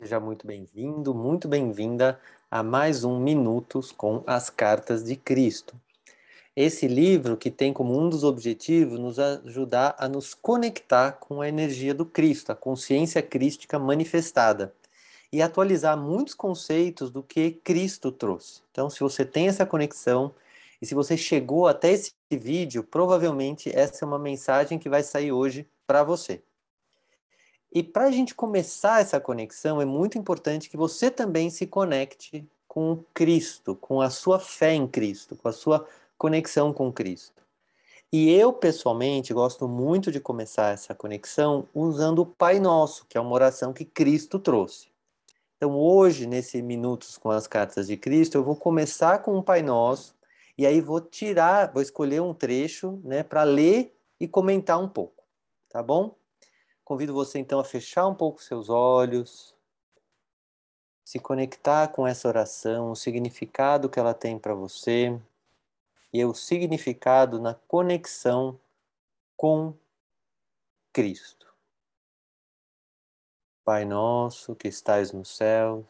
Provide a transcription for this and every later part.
Seja muito bem-vindo, muito bem-vinda a mais um Minutos com as Cartas de Cristo. Esse livro que tem como um dos objetivos nos ajudar a nos conectar com a energia do Cristo, a consciência crística manifestada e atualizar muitos conceitos do que Cristo trouxe. Então, se você tem essa conexão e se você chegou até esse vídeo, provavelmente essa é uma mensagem que vai sair hoje para você. E para a gente começar essa conexão, é muito importante que você também se conecte com Cristo, com a sua fé em Cristo, com a sua conexão com Cristo. E eu, pessoalmente, gosto muito de começar essa conexão usando o Pai Nosso, que é uma oração que Cristo trouxe. Então, hoje, nesse Minutos com as Cartas de Cristo, eu vou começar com o Pai Nosso, e aí vou tirar, vou escolher um trecho né, para ler e comentar um pouco, tá bom? Convido você então a fechar um pouco seus olhos, se conectar com essa oração, o significado que ela tem para você e o significado na conexão com Cristo. Pai nosso que estais no céu,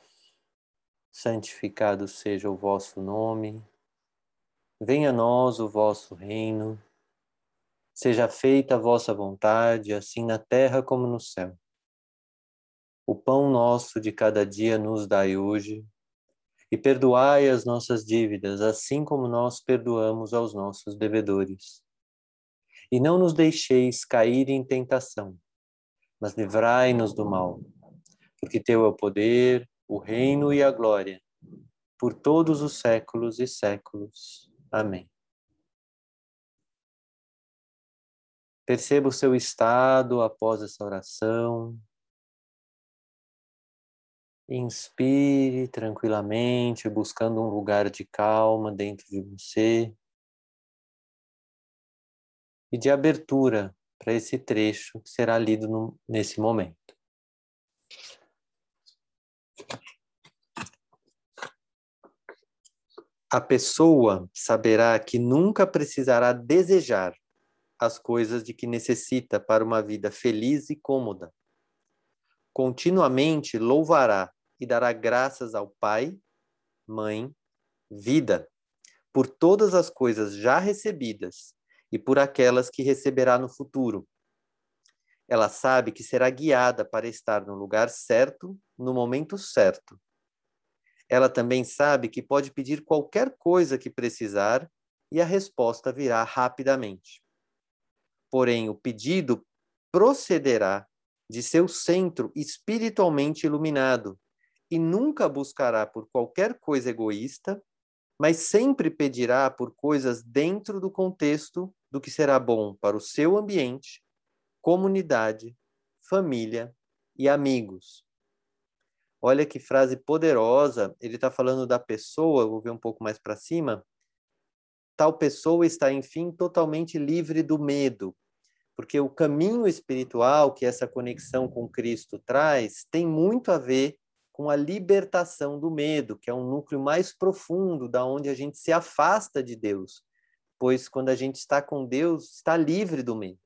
santificado seja o vosso nome. Venha a nós o vosso reino Seja feita a vossa vontade, assim na terra como no céu. O pão nosso de cada dia nos dai hoje, e perdoai as nossas dívidas, assim como nós perdoamos aos nossos devedores. E não nos deixeis cair em tentação, mas livrai-nos do mal, porque teu é o poder, o reino e a glória, por todos os séculos e séculos. Amém. Perceba o seu estado após essa oração. Inspire tranquilamente, buscando um lugar de calma dentro de você e de abertura para esse trecho que será lido no, nesse momento. A pessoa saberá que nunca precisará desejar as coisas de que necessita para uma vida feliz e cômoda. Continuamente louvará e dará graças ao Pai, Mãe, Vida, por todas as coisas já recebidas e por aquelas que receberá no futuro. Ela sabe que será guiada para estar no lugar certo, no momento certo. Ela também sabe que pode pedir qualquer coisa que precisar e a resposta virá rapidamente porém o pedido procederá de seu centro espiritualmente iluminado e nunca buscará por qualquer coisa egoísta, mas sempre pedirá por coisas dentro do contexto do que será bom para o seu ambiente, comunidade, família e amigos. Olha que frase poderosa, ele está falando da pessoa, vou ver um pouco mais para cima, tal pessoa está, enfim, totalmente livre do medo, porque o caminho espiritual que essa conexão com Cristo traz tem muito a ver com a libertação do medo, que é um núcleo mais profundo da onde a gente se afasta de Deus, pois quando a gente está com Deus, está livre do medo.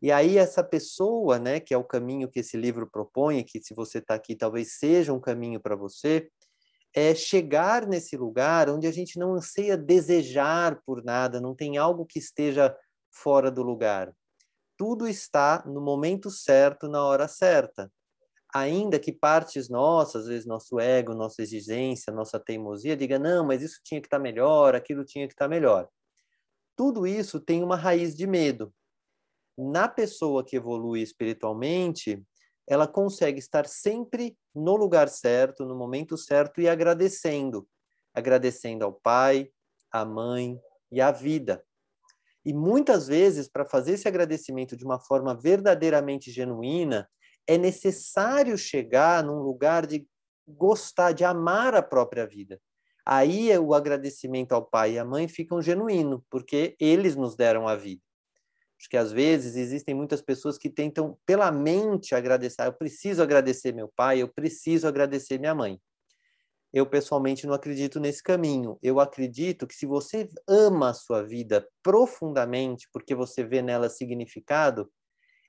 E aí essa pessoa, né, que é o caminho que esse livro propõe, que se você está aqui talvez seja um caminho para você, é chegar nesse lugar onde a gente não anseia desejar por nada, não tem algo que esteja fora do lugar. Tudo está no momento certo, na hora certa. Ainda que partes nossas, às vezes nosso ego, nossa exigência, nossa teimosia, diga não, mas isso tinha que estar tá melhor, aquilo tinha que estar tá melhor. Tudo isso tem uma raiz de medo. Na pessoa que evolui espiritualmente, ela consegue estar sempre no lugar certo, no momento certo e agradecendo. Agradecendo ao pai, à mãe e à vida. E muitas vezes, para fazer esse agradecimento de uma forma verdadeiramente genuína, é necessário chegar num lugar de gostar, de amar a própria vida. Aí o agradecimento ao pai e à mãe ficam genuíno, porque eles nos deram a vida. Acho que às vezes existem muitas pessoas que tentam pela mente agradecer. Eu preciso agradecer meu pai, eu preciso agradecer minha mãe. Eu pessoalmente não acredito nesse caminho. Eu acredito que se você ama a sua vida profundamente, porque você vê nela significado,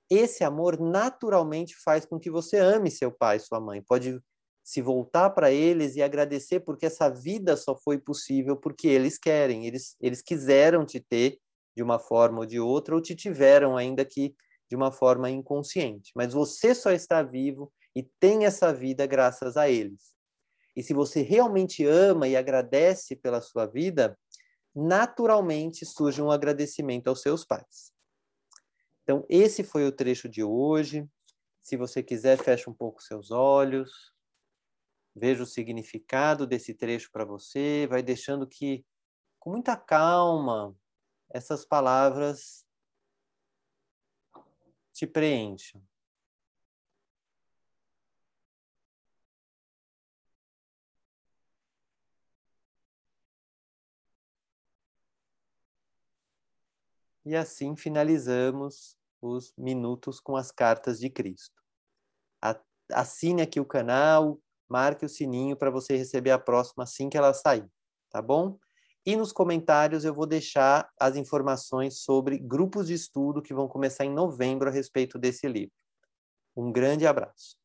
esse amor naturalmente faz com que você ame seu pai sua mãe. Pode se voltar para eles e agradecer porque essa vida só foi possível porque eles querem, eles, eles quiseram te ter de uma forma ou de outra, ou te tiveram ainda que de uma forma inconsciente. Mas você só está vivo e tem essa vida graças a eles. E se você realmente ama e agradece pela sua vida, naturalmente surge um agradecimento aos seus pais. Então, esse foi o trecho de hoje. Se você quiser, feche um pouco seus olhos. Veja o significado desse trecho para você. Vai deixando que, com muita calma, essas palavras te preencham. E assim finalizamos os minutos com as cartas de Cristo. Assine aqui o canal, marque o sininho para você receber a próxima assim que ela sair, tá bom? E nos comentários eu vou deixar as informações sobre grupos de estudo que vão começar em novembro a respeito desse livro. Um grande abraço.